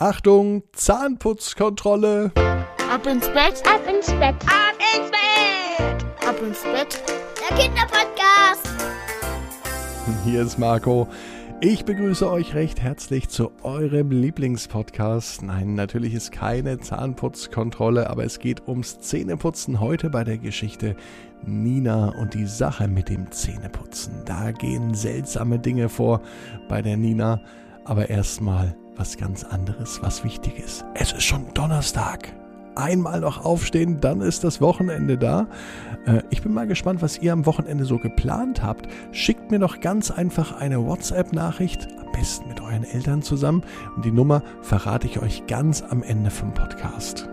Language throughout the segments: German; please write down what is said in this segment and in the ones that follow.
Achtung, Zahnputzkontrolle. Ab ins Bett, ab ins Bett, ab ins Bett, ab ins Bett. Der Kinderpodcast. Hier ist Marco. Ich begrüße euch recht herzlich zu eurem Lieblingspodcast. Nein, natürlich ist keine Zahnputzkontrolle, aber es geht ums Zähneputzen heute bei der Geschichte Nina und die Sache mit dem Zähneputzen. Da gehen seltsame Dinge vor bei der Nina, aber erstmal was ganz anderes, was wichtig ist. Es ist schon Donnerstag. Einmal noch aufstehen, dann ist das Wochenende da. Äh, ich bin mal gespannt, was ihr am Wochenende so geplant habt. Schickt mir doch ganz einfach eine WhatsApp-Nachricht, am besten mit euren Eltern zusammen. Und die Nummer verrate ich euch ganz am Ende vom Podcast.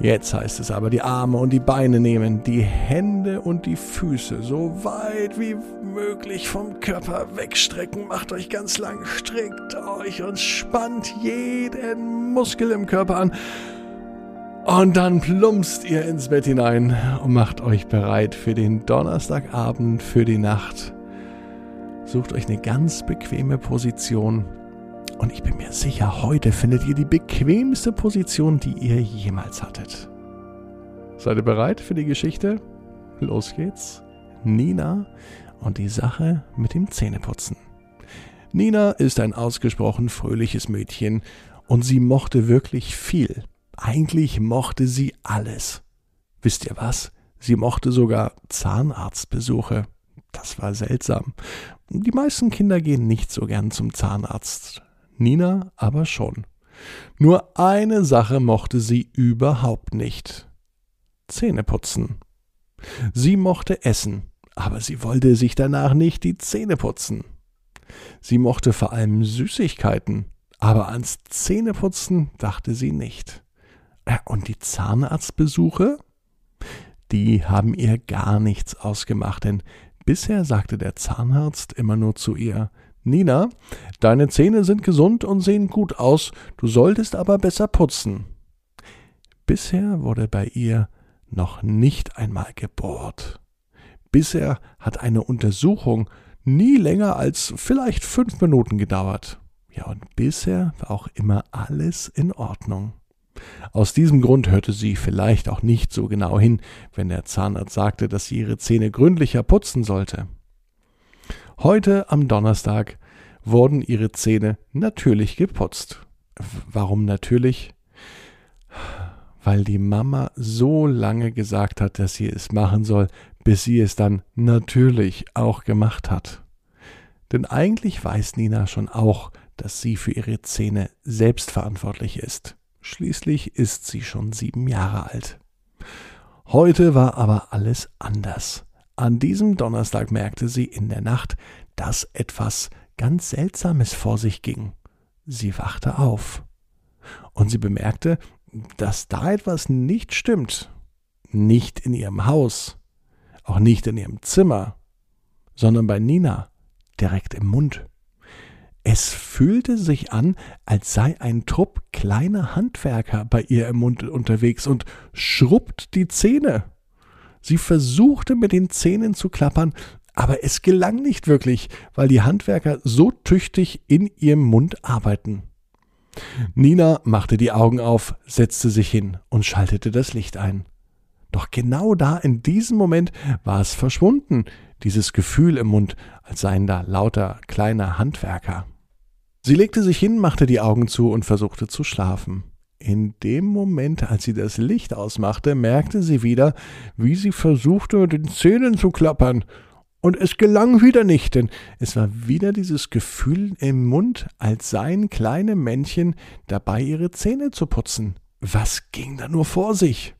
Jetzt heißt es aber die Arme und die Beine nehmen, die Hände und die Füße so weit wie möglich vom Körper wegstrecken. Macht euch ganz lang, streckt euch und spannt jeden Muskel im Körper an. Und dann plumpst ihr ins Bett hinein und macht euch bereit für den Donnerstagabend, für die Nacht. Sucht euch eine ganz bequeme Position und ich bin mir sicher, heute findet ihr die bequemste Position, die ihr jemals hattet. Seid ihr bereit für die Geschichte? Los geht's. Nina und die Sache mit dem Zähneputzen. Nina ist ein ausgesprochen fröhliches Mädchen und sie mochte wirklich viel. Eigentlich mochte sie alles. Wisst ihr was? Sie mochte sogar Zahnarztbesuche. Das war seltsam. Die meisten Kinder gehen nicht so gern zum Zahnarzt. Nina aber schon. Nur eine Sache mochte sie überhaupt nicht. Zähne putzen. Sie mochte essen, aber sie wollte sich danach nicht die Zähne putzen. Sie mochte vor allem Süßigkeiten, aber ans Zähneputzen dachte sie nicht. Äh, und die Zahnarztbesuche? Die haben ihr gar nichts ausgemacht, denn bisher sagte der Zahnarzt immer nur zu ihr Nina, deine Zähne sind gesund und sehen gut aus, du solltest aber besser putzen. Bisher wurde bei ihr noch nicht einmal gebohrt. Bisher hat eine Untersuchung nie länger als vielleicht fünf Minuten gedauert. Ja, und bisher war auch immer alles in Ordnung. Aus diesem Grund hörte sie vielleicht auch nicht so genau hin, wenn der Zahnarzt sagte, dass sie ihre Zähne gründlicher putzen sollte. Heute am Donnerstag wurden ihre Zähne natürlich geputzt. Warum natürlich? Weil die Mama so lange gesagt hat, dass sie es machen soll, bis sie es dann natürlich auch gemacht hat. Denn eigentlich weiß Nina schon auch, dass sie für ihre Zähne selbst verantwortlich ist. Schließlich ist sie schon sieben Jahre alt. Heute war aber alles anders. An diesem Donnerstag merkte sie in der Nacht, dass etwas ganz Seltsames vor sich ging. Sie wachte auf und sie bemerkte, dass da etwas nicht stimmt. Nicht in ihrem Haus, auch nicht in ihrem Zimmer, sondern bei Nina, direkt im Mund. Es fühlte sich an, als sei ein Trupp kleiner Handwerker bei ihr im Mund unterwegs und schrubbt die Zähne. Sie versuchte mit den Zähnen zu klappern, aber es gelang nicht wirklich, weil die Handwerker so tüchtig in ihrem Mund arbeiten. Nina machte die Augen auf, setzte sich hin und schaltete das Licht ein. Doch genau da in diesem Moment war es verschwunden, dieses Gefühl im Mund, als seien da lauter kleine Handwerker. Sie legte sich hin, machte die Augen zu und versuchte zu schlafen. In dem Moment, als sie das Licht ausmachte, merkte sie wieder, wie sie versuchte, mit den Zähnen zu klappern. Und es gelang wieder nicht, denn es war wieder dieses Gefühl im Mund, als seien kleine Männchen dabei, ihre Zähne zu putzen. Was ging da nur vor sich?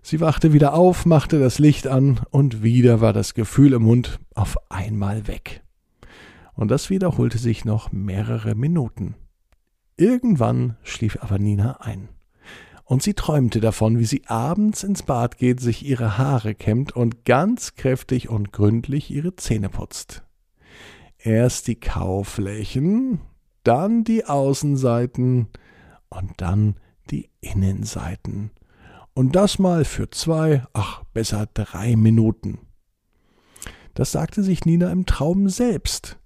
Sie wachte wieder auf, machte das Licht an, und wieder war das Gefühl im Mund auf einmal weg. Und das wiederholte sich noch mehrere Minuten. Irgendwann schlief aber Nina ein. Und sie träumte davon, wie sie abends ins Bad geht, sich ihre Haare kämmt und ganz kräftig und gründlich ihre Zähne putzt. Erst die Kauflächen, dann die Außenseiten und dann die Innenseiten. Und das mal für zwei, ach besser drei Minuten. Das sagte sich Nina im Traum selbst.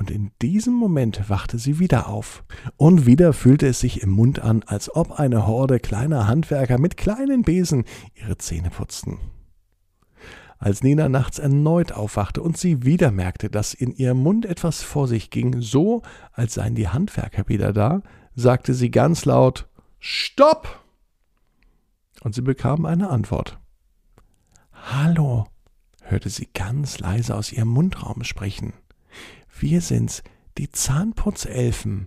Und in diesem Moment wachte sie wieder auf. Und wieder fühlte es sich im Mund an, als ob eine Horde kleiner Handwerker mit kleinen Besen ihre Zähne putzten. Als Nina nachts erneut aufwachte und sie wieder merkte, dass in ihrem Mund etwas vor sich ging, so als seien die Handwerker wieder da, sagte sie ganz laut Stopp! Und sie bekam eine Antwort. Hallo, hörte sie ganz leise aus ihrem Mundraum sprechen. Wir sind's, die Zahnputzelfen.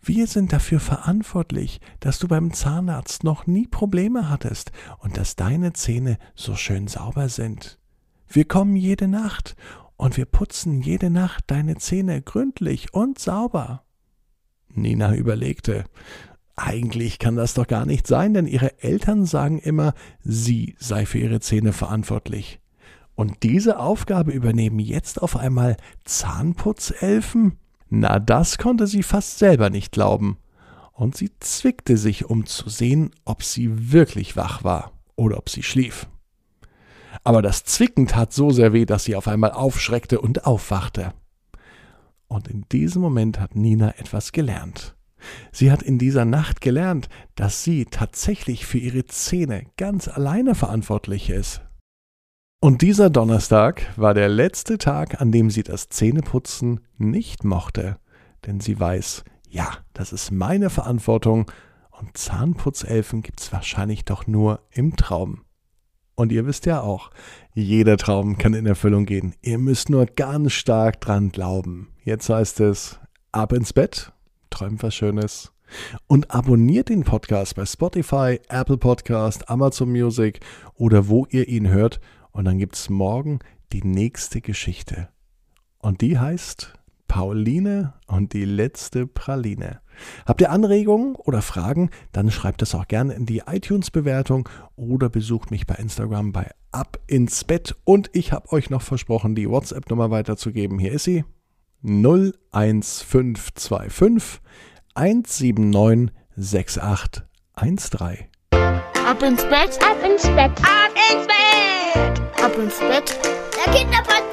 Wir sind dafür verantwortlich, dass du beim Zahnarzt noch nie Probleme hattest und dass deine Zähne so schön sauber sind. Wir kommen jede Nacht und wir putzen jede Nacht deine Zähne gründlich und sauber. Nina überlegte. Eigentlich kann das doch gar nicht sein, denn ihre Eltern sagen immer, sie sei für ihre Zähne verantwortlich. Und diese Aufgabe übernehmen jetzt auf einmal Zahnputzelfen? Na, das konnte sie fast selber nicht glauben. Und sie zwickte sich, um zu sehen, ob sie wirklich wach war oder ob sie schlief. Aber das Zwicken tat so sehr weh, dass sie auf einmal aufschreckte und aufwachte. Und in diesem Moment hat Nina etwas gelernt. Sie hat in dieser Nacht gelernt, dass sie tatsächlich für ihre Zähne ganz alleine verantwortlich ist. Und dieser Donnerstag war der letzte Tag, an dem sie das Zähneputzen nicht mochte, denn sie weiß, ja, das ist meine Verantwortung und Zahnputzelfen gibt's wahrscheinlich doch nur im Traum. Und ihr wisst ja auch, jeder Traum kann in Erfüllung gehen. Ihr müsst nur ganz stark dran glauben. Jetzt heißt es, ab ins Bett, träumt was Schönes und abonniert den Podcast bei Spotify, Apple Podcast, Amazon Music oder wo ihr ihn hört und dann gibt es morgen die nächste Geschichte. Und die heißt Pauline und die letzte Praline. Habt ihr Anregungen oder Fragen, dann schreibt es auch gerne in die iTunes-Bewertung oder besucht mich bei Instagram bei Ab ins Bett. Und ich habe euch noch versprochen, die WhatsApp-Nummer weiterzugeben. Hier ist sie. 01525 179 6813. Ab ins Bett, Ab ins Bett. ab ins Bett, ab ins Bett. Der Kinderpodcast.